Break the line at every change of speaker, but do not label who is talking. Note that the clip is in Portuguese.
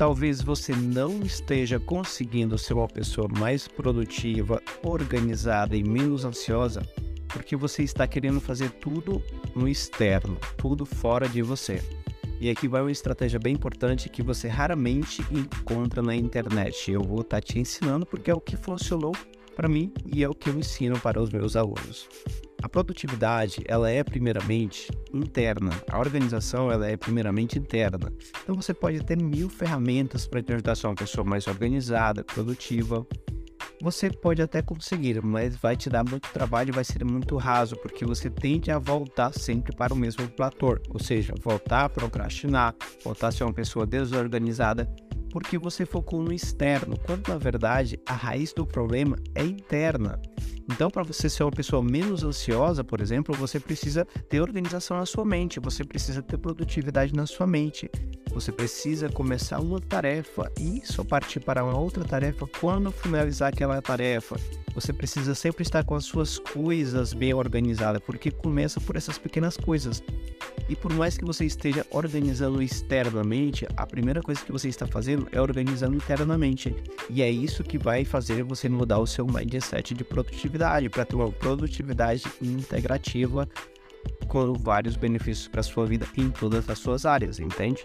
talvez você não esteja conseguindo ser uma pessoa mais produtiva, organizada e menos ansiosa porque você está querendo fazer tudo no externo, tudo fora de você. E aqui vai uma estratégia bem importante que você raramente encontra na internet. Eu vou estar te ensinando porque é o que funcionou para mim e é o que eu ensino para os meus alunos. A produtividade, ela é primeiramente interna. A organização, ela é primeiramente interna. Então você pode ter mil ferramentas para te ajudar a ser uma pessoa mais organizada, produtiva. Você pode até conseguir, mas vai te dar muito trabalho e vai ser muito raso, porque você tende a voltar sempre para o mesmo platô, ou seja, voltar a procrastinar, voltar a ser uma pessoa desorganizada porque você focou no externo, quando na verdade a raiz do problema é interna. Então, para você ser uma pessoa menos ansiosa, por exemplo, você precisa ter organização na sua mente, você precisa ter produtividade na sua mente. Você precisa começar uma tarefa e só partir para uma outra tarefa quando finalizar aquela tarefa. Você precisa sempre estar com as suas coisas bem organizadas, porque começa por essas pequenas coisas. E por mais que você esteja organizando externamente, a primeira coisa que você está fazendo é organizando internamente. E é isso que vai fazer você mudar o seu mindset de produtividade, para ter uma produtividade integrativa com vários benefícios para sua vida em todas as suas áreas, entende?